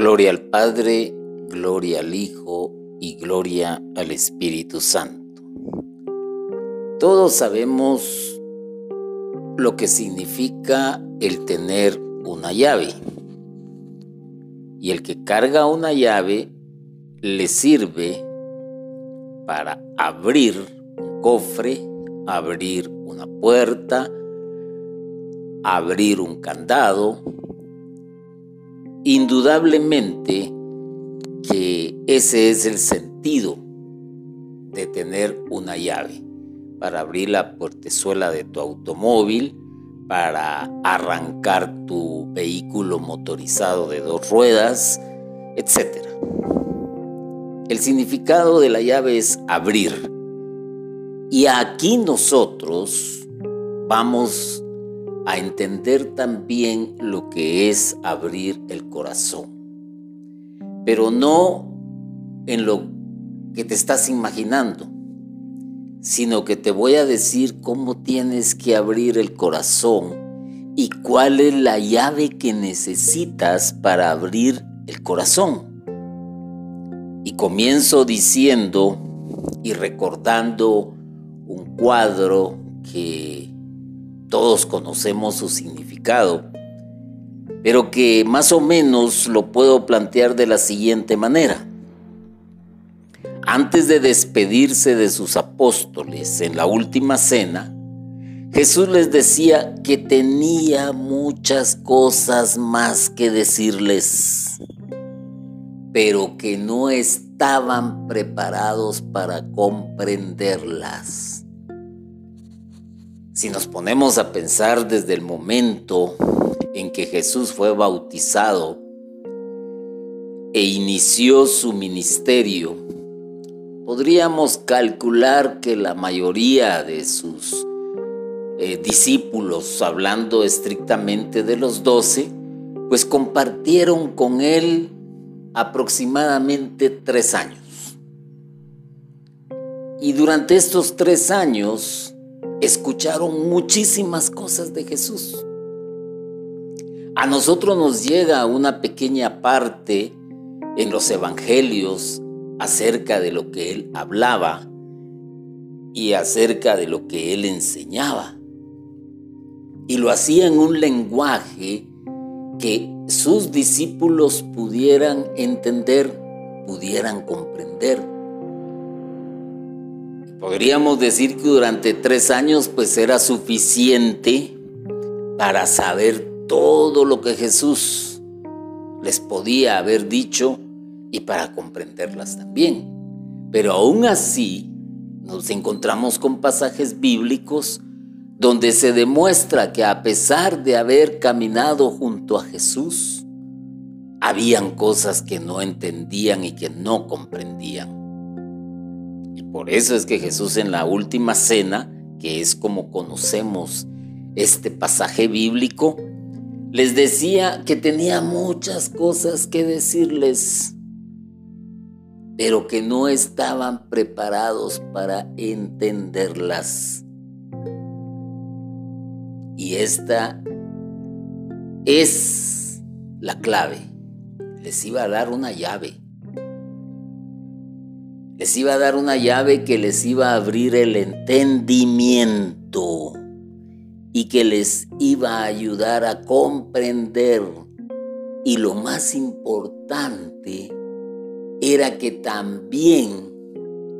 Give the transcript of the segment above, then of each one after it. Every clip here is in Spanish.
Gloria al Padre, gloria al Hijo y gloria al Espíritu Santo. Todos sabemos lo que significa el tener una llave. Y el que carga una llave le sirve para abrir un cofre, abrir una puerta, abrir un candado, Indudablemente que ese es el sentido de tener una llave para abrir la puertezuela de tu automóvil, para arrancar tu vehículo motorizado de dos ruedas, etc. El significado de la llave es abrir. Y aquí nosotros vamos a entender también lo que es abrir el corazón. Pero no en lo que te estás imaginando, sino que te voy a decir cómo tienes que abrir el corazón y cuál es la llave que necesitas para abrir el corazón. Y comienzo diciendo y recordando un cuadro que todos conocemos su significado, pero que más o menos lo puedo plantear de la siguiente manera. Antes de despedirse de sus apóstoles en la última cena, Jesús les decía que tenía muchas cosas más que decirles, pero que no estaban preparados para comprenderlas. Si nos ponemos a pensar desde el momento en que Jesús fue bautizado e inició su ministerio, podríamos calcular que la mayoría de sus eh, discípulos, hablando estrictamente de los doce, pues compartieron con él aproximadamente tres años. Y durante estos tres años, escucharon muchísimas cosas de Jesús. A nosotros nos llega una pequeña parte en los evangelios acerca de lo que él hablaba y acerca de lo que él enseñaba. Y lo hacía en un lenguaje que sus discípulos pudieran entender, pudieran comprender. Podríamos decir que durante tres años pues era suficiente para saber todo lo que Jesús les podía haber dicho y para comprenderlas también. Pero aún así nos encontramos con pasajes bíblicos donde se demuestra que a pesar de haber caminado junto a Jesús, habían cosas que no entendían y que no comprendían. Por eso es que Jesús en la última cena, que es como conocemos este pasaje bíblico, les decía que tenía muchas cosas que decirles, pero que no estaban preparados para entenderlas. Y esta es la clave. Les iba a dar una llave les iba a dar una llave que les iba a abrir el entendimiento y que les iba a ayudar a comprender. Y lo más importante era que también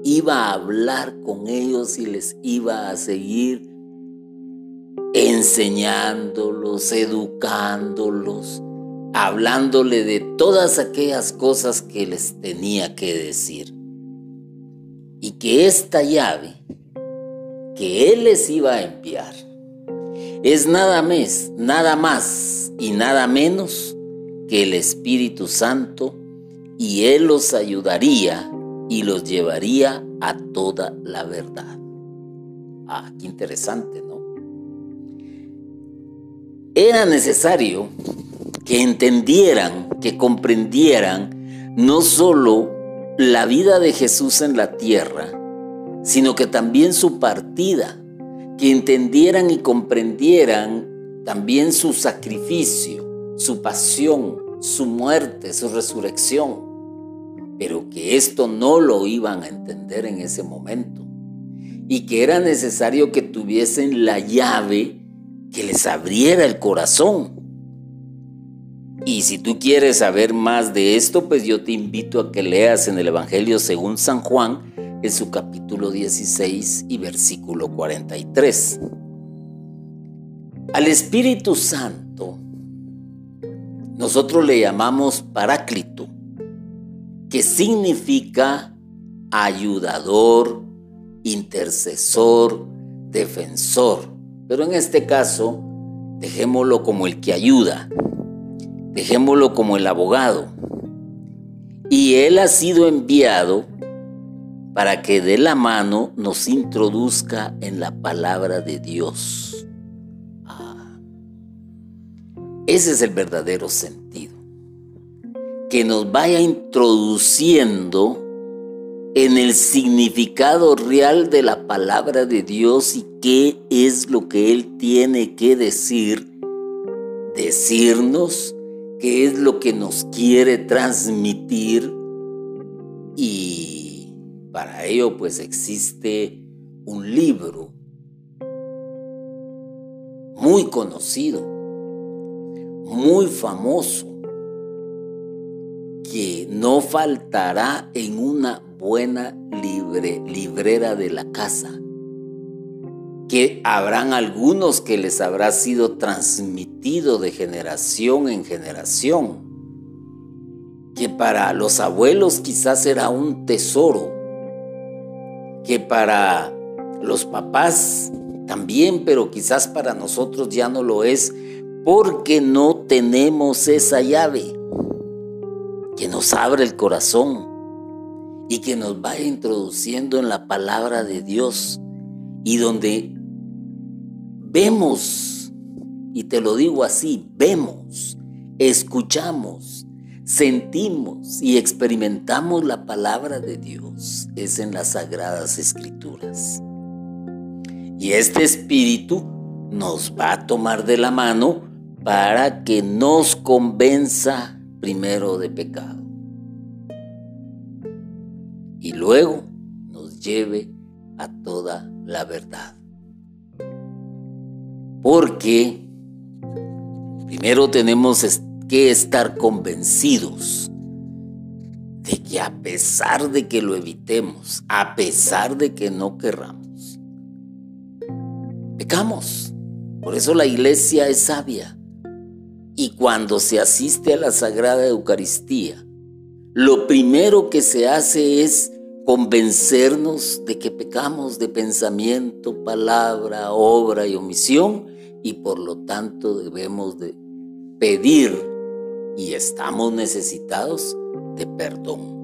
iba a hablar con ellos y les iba a seguir enseñándolos, educándolos, hablándole de todas aquellas cosas que les tenía que decir y que esta llave que Él les iba a enviar es nada más, nada más y nada menos que el Espíritu Santo y Él los ayudaría y los llevaría a toda la verdad. Ah, qué interesante, ¿no? Era necesario que entendieran, que comprendieran no solo la vida de Jesús en la tierra, sino que también su partida, que entendieran y comprendieran también su sacrificio, su pasión, su muerte, su resurrección, pero que esto no lo iban a entender en ese momento y que era necesario que tuviesen la llave que les abriera el corazón. Y si tú quieres saber más de esto, pues yo te invito a que leas en el Evangelio según San Juan, en su capítulo 16 y versículo 43. Al Espíritu Santo nosotros le llamamos Paráclito, que significa ayudador, intercesor, defensor. Pero en este caso, dejémoslo como el que ayuda, dejémoslo como el abogado. Y él ha sido enviado para que de la mano nos introduzca en la palabra de Dios. Ah. Ese es el verdadero sentido. Que nos vaya introduciendo en el significado real de la palabra de Dios y qué es lo que Él tiene que decir, decirnos, qué es lo que nos quiere transmitir. Y para ello pues existe un libro muy conocido, muy famoso, que no faltará en una buena libre, librera de la casa, que habrán algunos que les habrá sido transmitido de generación en generación, que para los abuelos quizás era un tesoro, que para los papás también, pero quizás para nosotros ya no lo es, porque no tenemos esa llave que nos abre el corazón y que nos vaya introduciendo en la palabra de Dios y donde vemos, y te lo digo así, vemos, escuchamos, sentimos y experimentamos la palabra de Dios es en las sagradas escrituras. Y este espíritu nos va a tomar de la mano para que nos convenza primero de pecado y luego nos lleve a toda la verdad. Porque primero tenemos que estar convencidos de que a pesar de que lo evitemos, a pesar de que no querramos, pecamos. Por eso la iglesia es sabia y cuando se asiste a la Sagrada Eucaristía, lo primero que se hace es convencernos de que pecamos de pensamiento, palabra, obra y omisión y por lo tanto debemos de pedir y estamos necesitados de perdón.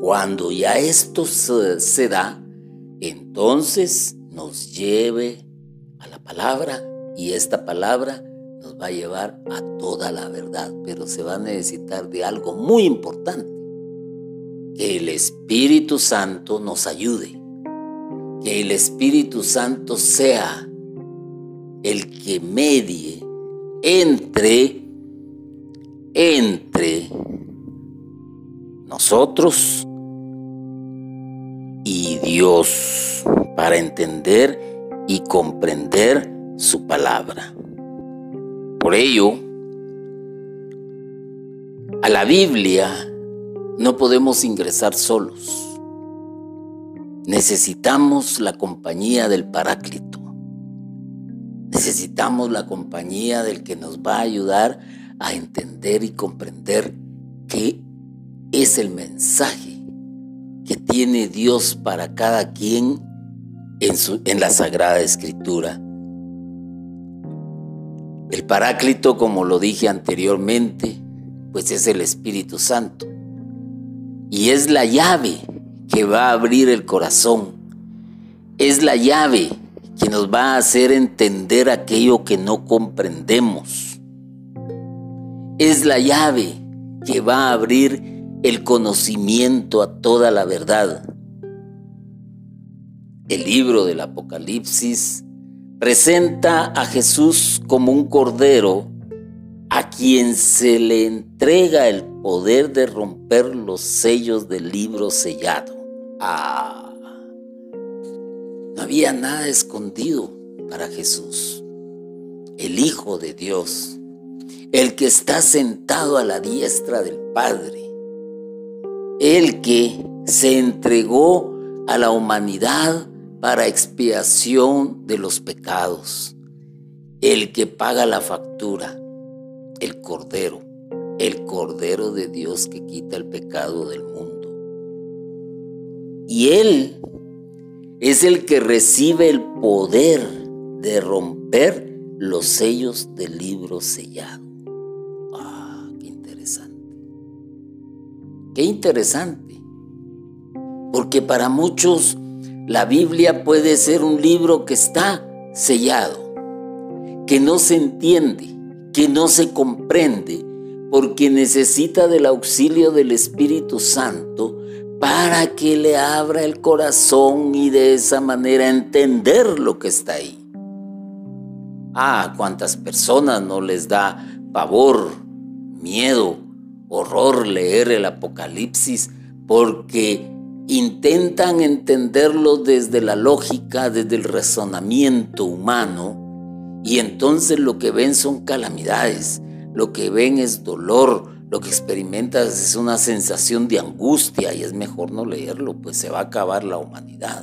Cuando ya esto se, da, entonces nos lleve a la palabra y esta palabra nos va a llevar a toda la verdad, pero se va a necesitar de algo muy importante, que el Espíritu Santo nos ayude, que el Espíritu Santo sea el que medie entre entre nosotros y Dios para entender y comprender su palabra. Por ello, a la Biblia no podemos ingresar solos. Necesitamos la compañía del Paráclito. Necesitamos la compañía del que nos va a ayudar a entender y comprender qué es el mensaje que tiene Dios para cada quien en, su, en la Sagrada Escritura. El Paráclito, como lo dije anteriormente, pues es el Espíritu Santo. Y es la llave que va a abrir el corazón. Es la llave que nos va a hacer entender aquello que no comprendemos. Es la llave que va a abrir el conocimiento a toda la verdad. El libro del Apocalipsis presenta a Jesús como un cordero a quien se le entrega el poder de romper los sellos del libro sellado. Ah, no había nada escondido para Jesús, el Hijo de Dios, el que está sentado a la diestra del Padre, el que se entregó a la humanidad para expiación de los pecados, el que paga la factura, el Cordero, el Cordero de Dios que quita el pecado del mundo. Y Él es el que recibe el poder de romper los sellos del libro sellado. Ah, qué interesante. Qué interesante. Porque para muchos la Biblia puede ser un libro que está sellado, que no se entiende, que no se comprende, porque necesita del auxilio del Espíritu Santo para que le abra el corazón y de esa manera entender lo que está ahí. Ah, cuántas personas no les da pavor, miedo, horror leer el Apocalipsis porque intentan entenderlo desde la lógica, desde el razonamiento humano, y entonces lo que ven son calamidades, lo que ven es dolor, lo que experimentas es una sensación de angustia y es mejor no leerlo, pues se va a acabar la humanidad.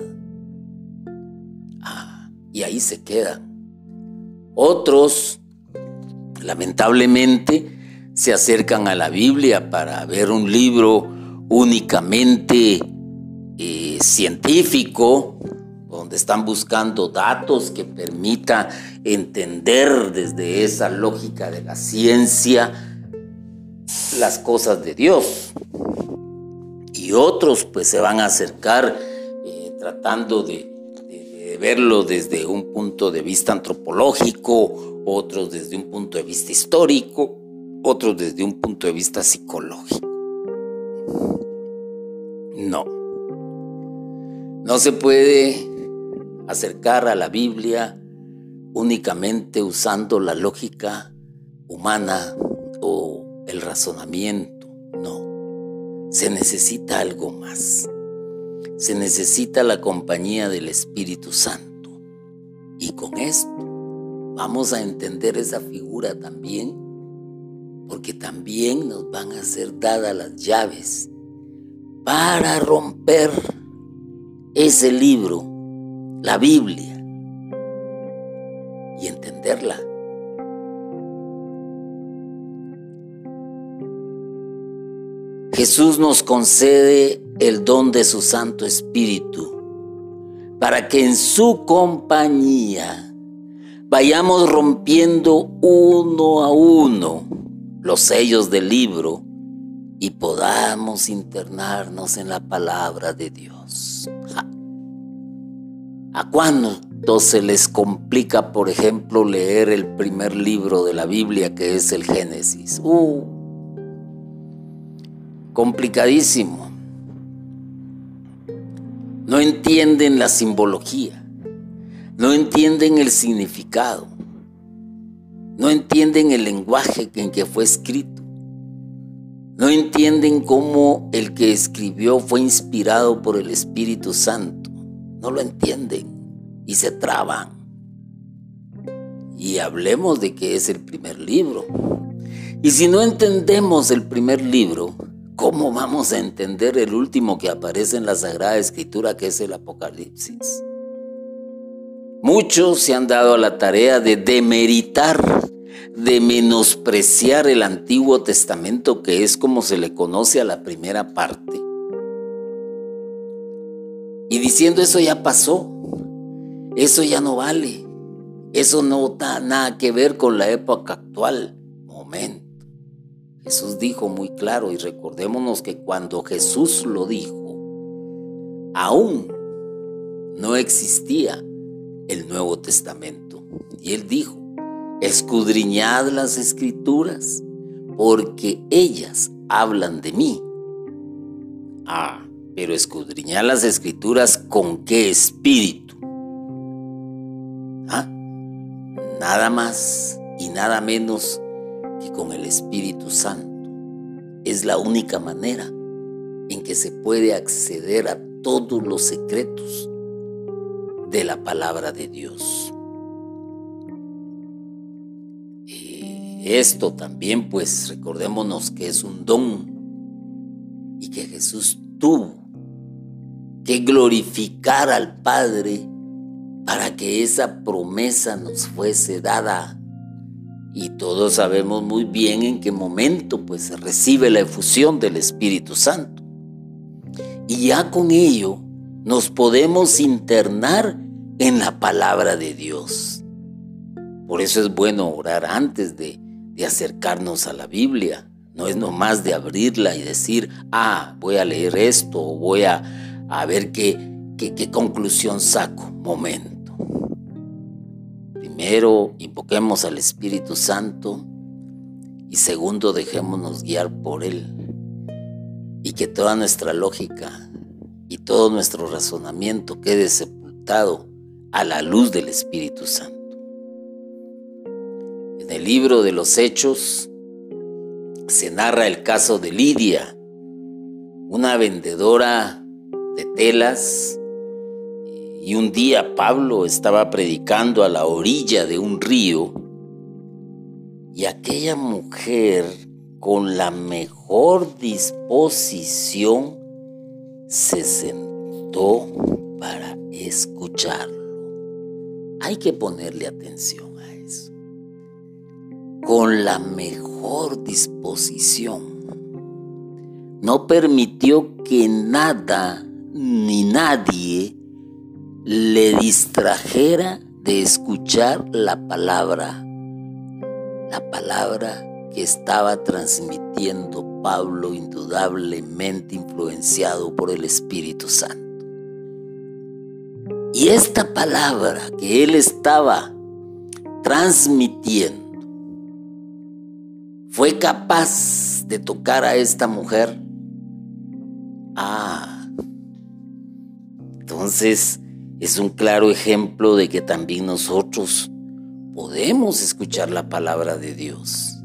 Ah, y ahí se quedan. Otros, lamentablemente, se acercan a la Biblia para ver un libro únicamente eh, científico, donde están buscando datos que permita entender desde esa lógica de la ciencia las cosas de Dios. Y otros pues se van a acercar eh, tratando de, de verlo desde un punto de vista antropológico, otros desde un punto de vista histórico, otros desde un punto de vista psicológico. No. No se puede acercar a la Biblia únicamente usando la lógica humana o el razonamiento. No, se necesita algo más. Se necesita la compañía del Espíritu Santo. Y con esto vamos a entender esa figura también, porque también nos van a ser dadas las llaves para romper ese libro, la Biblia, y entenderla. Jesús nos concede el don de su Santo Espíritu para que en su compañía vayamos rompiendo uno a uno los sellos del libro y podamos internarnos en la palabra de Dios. ¿A cuánto se les complica, por ejemplo, leer el primer libro de la Biblia que es el Génesis? Uh, complicadísimo. No entienden la simbología, no entienden el significado, no entienden el lenguaje en que fue escrito no entienden cómo el que escribió fue inspirado por el Espíritu Santo. No lo entienden y se traban. Y hablemos de que es el primer libro. Y si no entendemos el primer libro, ¿cómo vamos a entender el último que aparece en la Sagrada Escritura, que es el Apocalipsis? Muchos se han dado a la tarea de demeritar de menospreciar el Antiguo Testamento, que es como se le conoce a la primera parte. Y diciendo eso ya pasó, eso ya no vale, eso no da nada que ver con la época actual. Momento. Jesús dijo muy claro y recordémonos que cuando Jesús lo dijo, aún no existía el Nuevo Testamento. Y él dijo, escudriñad las escrituras, porque ellas hablan de mí. Ah, pero escudriñad las escrituras con qué espíritu. Ah, nada más y nada menos que con el Espíritu Santo. Es la única manera en que se puede acceder a todos los secretos de la palabra de Dios. Y esto también, pues recordémonos que es un don y que Jesús tuvo que glorificar al Padre para que esa promesa nos fuese dada. Y todos sabemos muy bien en qué momento pues se recibe la efusión del Espíritu Santo. Y ya con ello nos podemos internar en la palabra de Dios. Por eso es bueno orar antes de, de acercarnos a la Biblia. No es nomás de abrirla y decir, ah, voy a leer esto o voy a, a ver qué, qué, qué conclusión saco. Momento. Primero, invoquemos al Espíritu Santo y segundo, dejémonos guiar por Él y que toda nuestra lógica y todo nuestro razonamiento quede sepultado a la luz del Espíritu Santo. En el libro de los Hechos se narra el caso de Lidia, una vendedora de telas, y un día Pablo estaba predicando a la orilla de un río, y aquella mujer con la mejor disposición se sentó para escucharlo. Hay que ponerle atención a eso. Con la mejor disposición. No permitió que nada ni nadie le distrajera de escuchar la palabra. La palabra que estaba transmitiendo Pablo indudablemente influenciado por el Espíritu Santo. Y esta palabra que él estaba transmitiendo fue capaz de tocar a esta mujer. Ah, entonces es un claro ejemplo de que también nosotros podemos escuchar la palabra de Dios.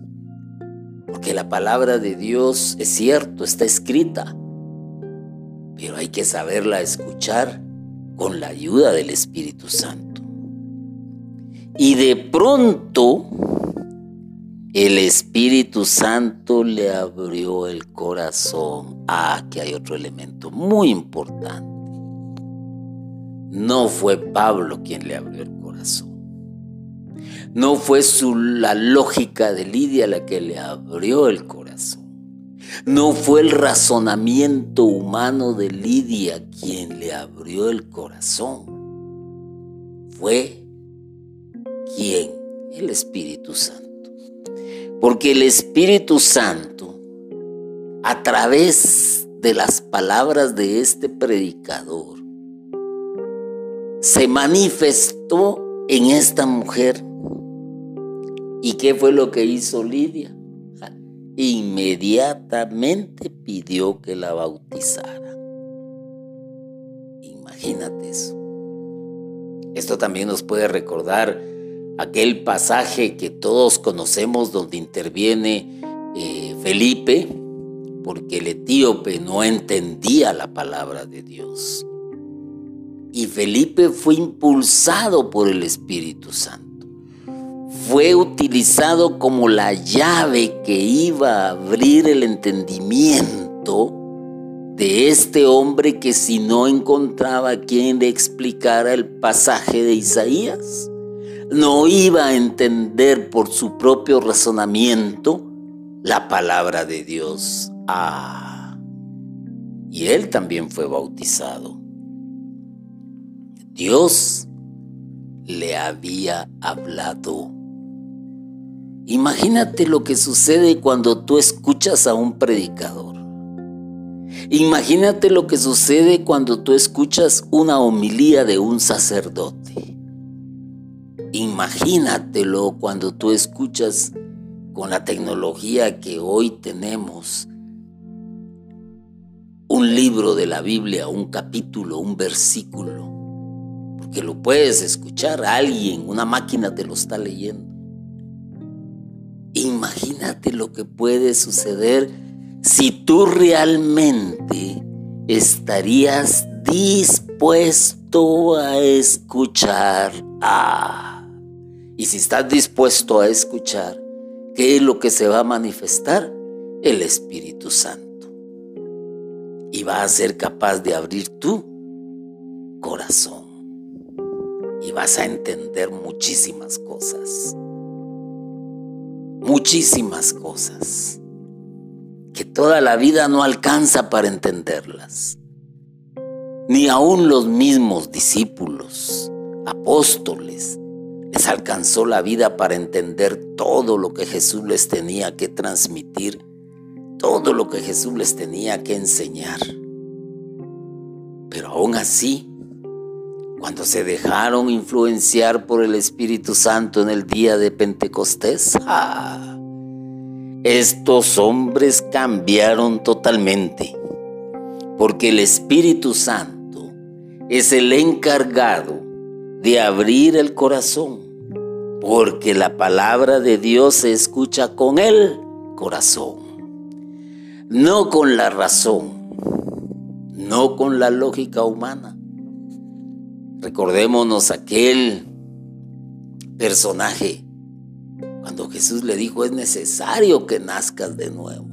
Porque la palabra de Dios es cierto, está escrita, pero hay que saberla escuchar con la ayuda del Espíritu Santo. Y de pronto el Espíritu Santo le abrió el corazón. Ah, que hay otro elemento muy importante. No fue Pablo quien le abrió el corazón. No fue su, la lógica de Lidia la que le abrió el corazón. No fue el razonamiento humano de Lidia quien le abrió el corazón. Fue quien? El Espíritu Santo. Porque el Espíritu Santo, a través de las palabras de este predicador, se manifestó en esta mujer ¿Y qué fue lo que hizo Lidia? Inmediatamente pidió que la bautizara. Imagínate eso. Esto también nos puede recordar aquel pasaje que todos conocemos donde interviene eh, Felipe, porque el etíope no entendía la palabra de Dios. Y Felipe fue impulsado por el Espíritu Santo fue utilizado como la llave que iba a abrir el entendimiento de este hombre que si no encontraba quien le explicara el pasaje de Isaías, no iba a entender por su propio razonamiento la palabra de Dios. Ah, y él también fue bautizado. Dios le había hablado Imagínate lo que sucede cuando tú escuchas a un predicador. Imagínate lo que sucede cuando tú escuchas una homilía de un sacerdote. Imagínatelo cuando tú escuchas con la tecnología que hoy tenemos un libro de la Biblia, un capítulo, un versículo, porque lo puedes escuchar, alguien, una máquina te lo está leyendo. Imagínate lo que puede suceder si tú realmente estarías dispuesto a escuchar. Ah, y si estás dispuesto a escuchar, ¿qué es lo que se va a manifestar? El Espíritu Santo. Y va a ser capaz de abrir tu corazón. Vas a entender muchísimas cosas. Muchísimas cosas. Que toda la vida no alcanza para entenderlas. Ni aún los mismos discípulos, apóstoles, les alcanzó la vida para entender todo lo que Jesús les tenía que transmitir, todo lo que Jesús les tenía que enseñar. Pero aún así, cuando se dejaron influenciar por el Espíritu Santo en el día de Pentecostés, ¡ah! estos hombres cambiaron totalmente, porque el Espíritu Santo es el encargado de abrir el corazón, porque la palabra de Dios se escucha con el corazón, no con la razón, no con la lógica humana. Recordémonos aquel personaje cuando Jesús le dijo es necesario que nazcas de nuevo.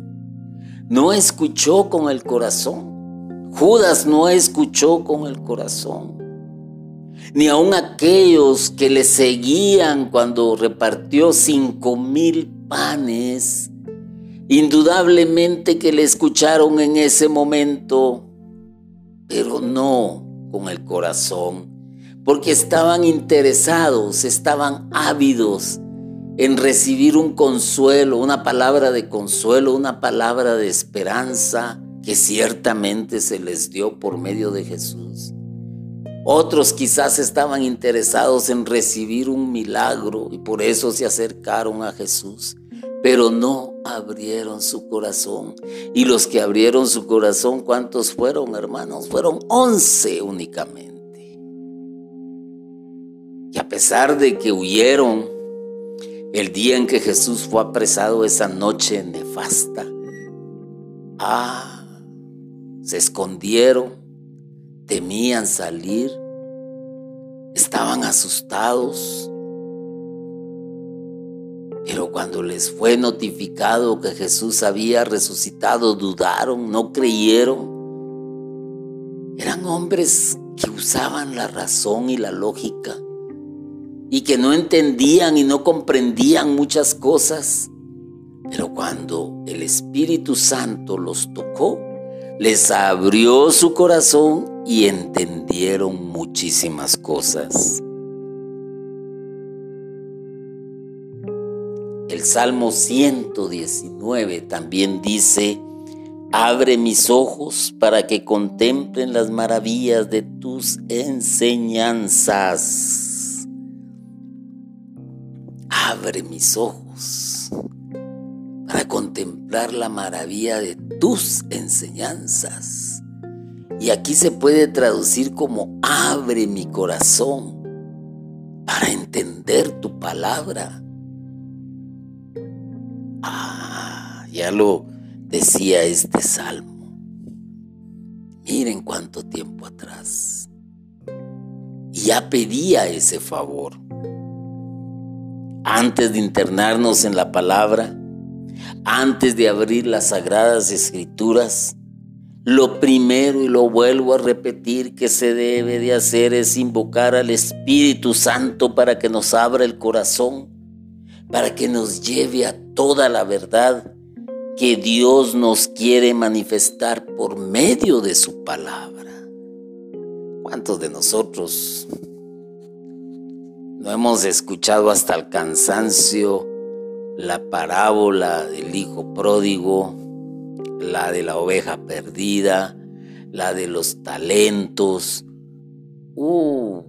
No escuchó con el corazón. Judas no escuchó con el corazón. Ni aun aquellos que le seguían cuando repartió cinco mil panes, indudablemente que le escucharon en ese momento, pero no con el corazón porque estaban interesados, estaban ávidos en recibir un consuelo, una palabra de consuelo, una palabra de esperanza que ciertamente se les dio por medio de Jesús. Otros quizás estaban interesados en recibir un milagro y por eso se acercaron a Jesús, pero no abrieron su corazón. Y los que abrieron su corazón, ¿cuántos fueron, hermanos? Fueron once únicamente. A pesar de que huyeron el día en que Jesús fue apresado esa noche nefasta, ah, se escondieron, temían salir, estaban asustados. Pero cuando les fue notificado que Jesús había resucitado, dudaron, no creyeron. Eran hombres que usaban la razón y la lógica y que no entendían y no comprendían muchas cosas. Pero cuando el Espíritu Santo los tocó, les abrió su corazón y entendieron muchísimas cosas. El Salmo 119 también dice, abre mis ojos para que contemplen las maravillas de tus enseñanzas abre mis ojos para contemplar la maravilla de tus enseñanzas. Y aquí se puede traducir como abre mi corazón para entender tu palabra. Ah, ya lo decía este salmo. Miren cuánto tiempo atrás. Ya pedía ese favor antes de internarnos en la palabra, antes de abrir las sagradas escrituras, lo primero y lo vuelvo a repetir que se debe de hacer es invocar al Espíritu Santo para que nos abra el corazón, para que nos lleve a toda la verdad que Dios nos quiere manifestar por medio de su palabra. ¿Cuántos de nosotros no hemos escuchado hasta el cansancio la parábola del hijo pródigo, la de la oveja perdida, la de los talentos. Uh,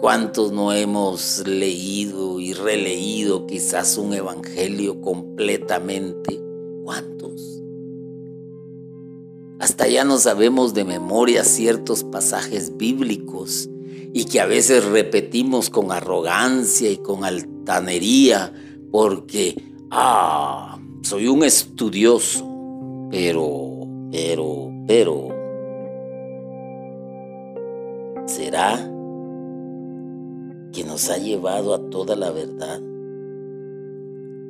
¿Cuántos no hemos leído y releído quizás un evangelio completamente? ¿Cuántos? Hasta ya no sabemos de memoria ciertos pasajes bíblicos y que a veces repetimos con arrogancia y con altanería porque ah, soy un estudioso, pero, pero, pero, ¿será que nos ha llevado a toda la verdad?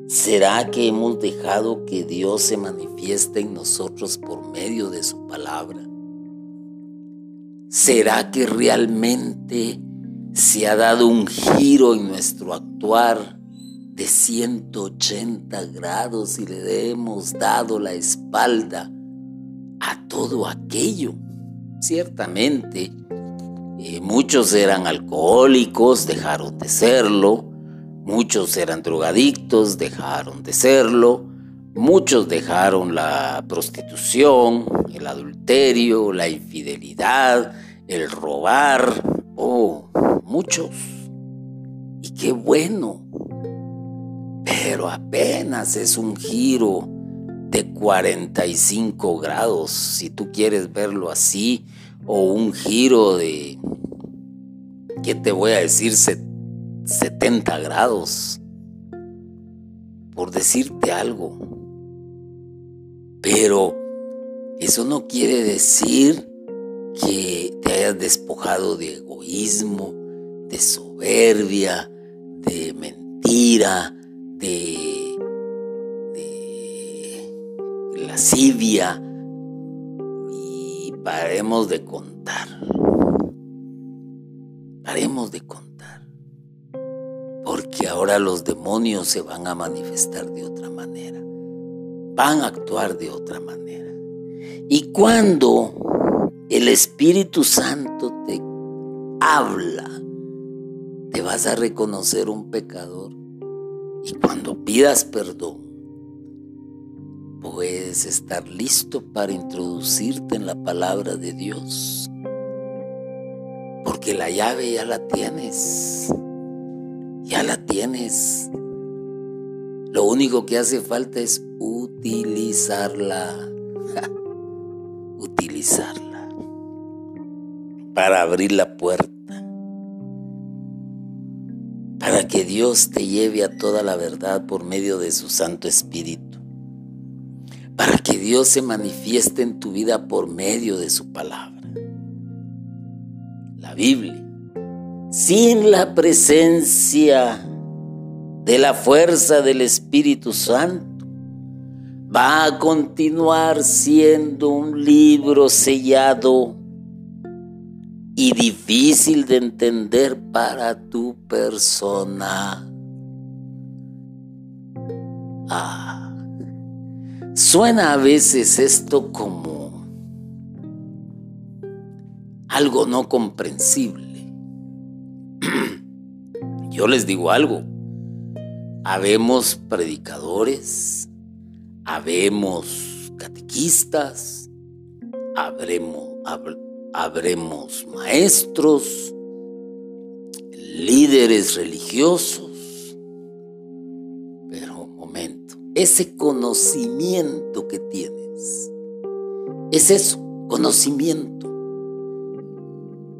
¿Será que hemos dejado que Dios se manifieste en nosotros por medio de su palabra? ¿Será que realmente se ha dado un giro en nuestro actuar de 180 grados y le hemos dado la espalda a todo aquello? Ciertamente, eh, muchos eran alcohólicos, dejaron de serlo, muchos eran drogadictos, dejaron de serlo, muchos dejaron la prostitución, el adulterio, la infidelidad, el robar, oh, muchos. Y qué bueno. Pero apenas es un giro de 45 grados, si tú quieres verlo así, o un giro de, ¿qué te voy a decir? 70 grados, por decirte algo. Pero eso no quiere decir que te hayas despojado de egoísmo, de soberbia, de mentira, de, lascivia. Y paremos de contar. Paremos de contar. Porque ahora los demonios se van a manifestar de otra manera. Van a actuar de otra manera. Y cuando el Espíritu Santo te habla, te vas a reconocer un pecador. Y cuando pidas perdón, puedes estar listo para introducirte en la palabra de Dios. Porque la llave ya la tienes. Ya la tienes. Lo único que hace falta es utilizarla. utilizarla para abrir la puerta, para que Dios te lleve a toda la verdad por medio de su Santo Espíritu, para que Dios se manifieste en tu vida por medio de su palabra. La Biblia, sin la presencia de la fuerza del Espíritu Santo, va a continuar siendo un libro sellado y difícil de entender para tu persona. Ah, suena a veces esto como algo no comprensible. Yo les digo algo. Habemos predicadores, habemos catequistas, habremos, maestros, líderes religiosos. Pero un momento, ese conocimiento que tienes, es eso, conocimiento,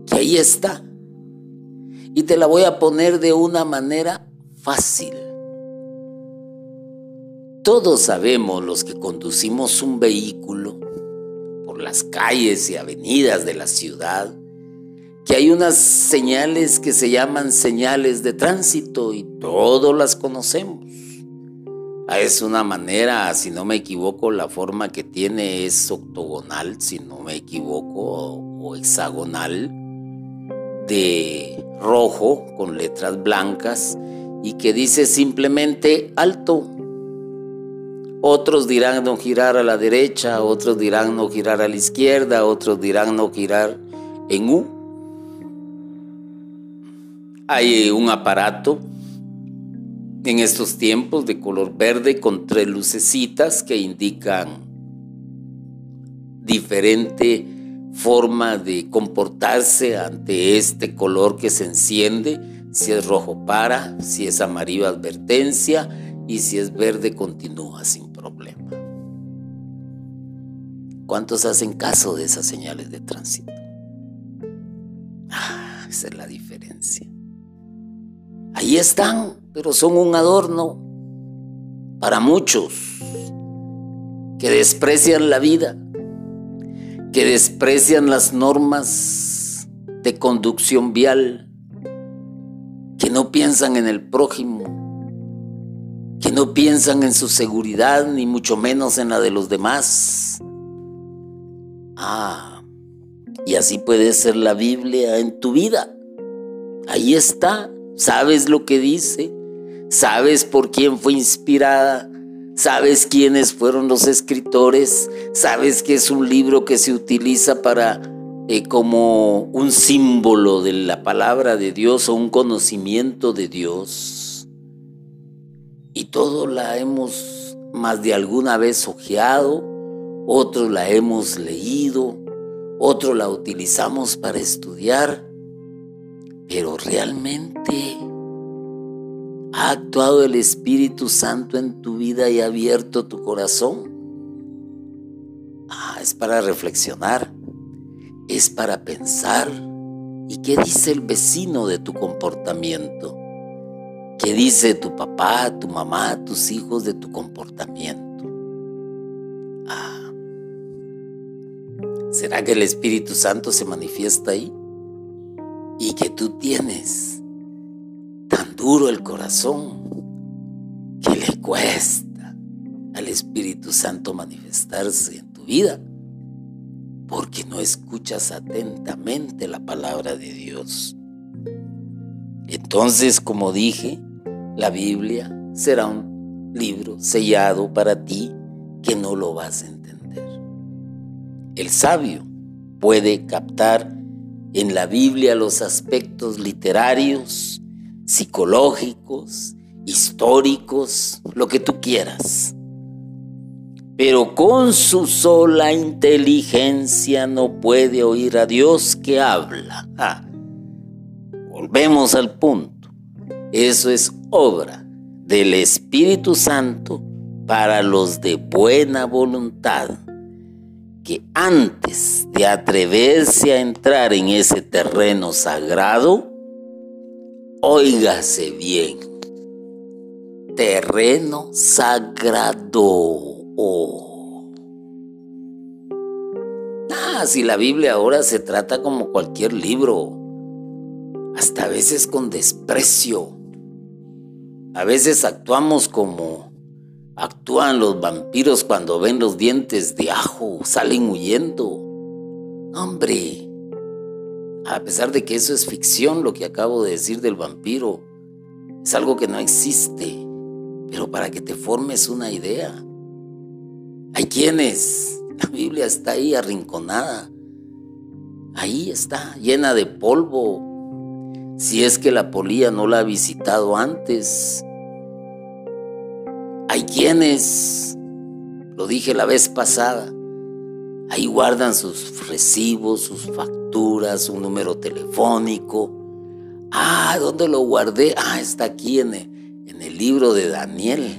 que ahí está. Y te la voy a poner de una manera fácil. Todos sabemos los que conducimos un vehículo las calles y avenidas de la ciudad, que hay unas señales que se llaman señales de tránsito y todos las conocemos. Ah, es una manera, si no me equivoco, la forma que tiene es octogonal, si no me equivoco, o hexagonal, de rojo con letras blancas y que dice simplemente alto otros dirán no girar a la derecha, otros dirán no girar a la izquierda, otros dirán no girar en U. Hay un aparato en estos tiempos de color verde con tres lucecitas que indican diferente forma de comportarse ante este color que se enciende, si es rojo para, si es amarillo advertencia y si es verde continúa sin problema. ¿Cuántos hacen caso de esas señales de tránsito? Ah, esa es la diferencia. Ahí están, pero son un adorno para muchos que desprecian la vida, que desprecian las normas de conducción vial, que no piensan en el prójimo, que no piensan en su seguridad, ni mucho menos en la de los demás. Ah, y así puede ser la Biblia en tu vida. Ahí está, sabes lo que dice, sabes por quién fue inspirada, sabes quiénes fueron los escritores, sabes que es un libro que se utiliza para eh, como un símbolo de la palabra de Dios o un conocimiento de Dios. Y todo la hemos más de alguna vez ojeado, otros la hemos leído, otros la utilizamos para estudiar, pero realmente ha actuado el Espíritu Santo en tu vida y ha abierto tu corazón. Ah, es para reflexionar, es para pensar. ¿Y qué dice el vecino de tu comportamiento? ¿Qué dice tu papá, tu mamá, tus hijos de tu comportamiento? Ah, ¿será que el Espíritu Santo se manifiesta ahí? y que tú tienes tan duro el corazón que le cuesta al Espíritu Santo manifestarse en tu vida porque no escuchas atentamente la palabra de Dios. Entonces, como dije, la Biblia será un libro sellado para ti que no lo vas a entender. El sabio puede captar en la Biblia los aspectos literarios, psicológicos, históricos, lo que tú quieras. Pero con su sola inteligencia no puede oír a Dios que habla. Ah, volvemos al punto. Eso es obra del Espíritu Santo para los de buena voluntad que antes de atreverse a entrar en ese terreno sagrado, óigase bien, terreno sagrado. Ah, si la Biblia ahora se trata como cualquier libro, hasta a veces con desprecio. A veces actuamos como Actúan los vampiros cuando ven los dientes de ajo, salen huyendo. Hombre, a pesar de que eso es ficción, lo que acabo de decir del vampiro, es algo que no existe, pero para que te formes una idea. Hay quienes, la Biblia está ahí arrinconada, ahí está, llena de polvo. Si es que la polía no la ha visitado antes, hay quienes, lo dije la vez pasada, ahí guardan sus recibos, sus facturas, un número telefónico. Ah, ¿dónde lo guardé? Ah, está aquí en el, en el libro de Daniel.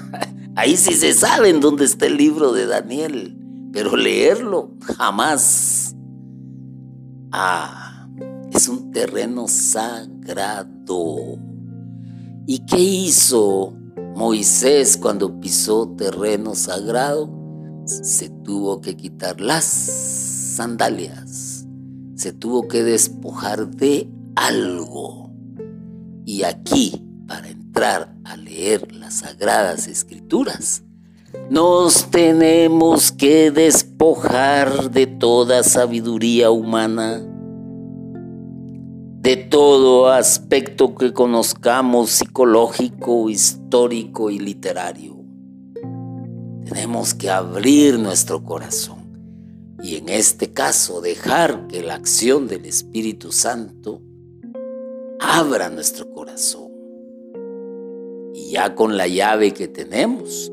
ahí sí se sabe en dónde está el libro de Daniel, pero leerlo jamás. Ah, es un terreno sagrado. ¿Y qué hizo Moisés cuando pisó terreno sagrado se tuvo que quitar las sandalias, se tuvo que despojar de algo. Y aquí, para entrar a leer las sagradas escrituras, nos tenemos que despojar de toda sabiduría humana de todo aspecto que conozcamos psicológico, histórico y literario. Tenemos que abrir nuestro corazón y en este caso dejar que la acción del Espíritu Santo abra nuestro corazón. Y ya con la llave que tenemos,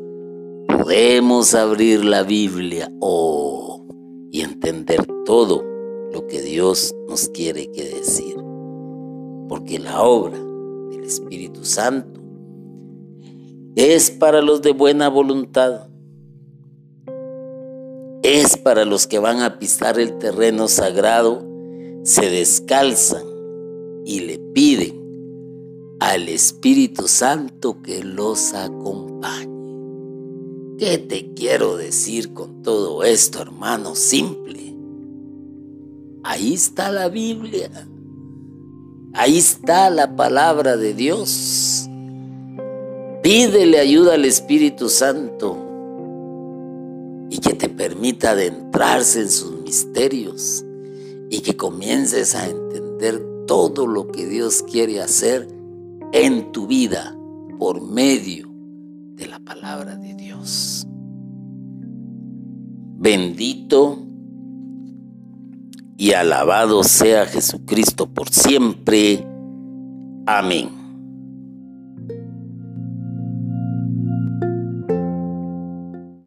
podemos abrir la Biblia y entender todo lo que Dios nos quiere que decir porque la obra del Espíritu Santo es para los de buena voluntad, es para los que van a pisar el terreno sagrado, se descalzan y le piden al Espíritu Santo que los acompañe. ¿Qué te quiero decir con todo esto, hermano? Simple. Ahí está la Biblia. Ahí está la palabra de Dios. Pídele ayuda al Espíritu Santo y que te permita adentrarse en sus misterios y que comiences a entender todo lo que Dios quiere hacer en tu vida por medio de la palabra de Dios. Bendito y alabado sea Jesucristo por siempre. Amén.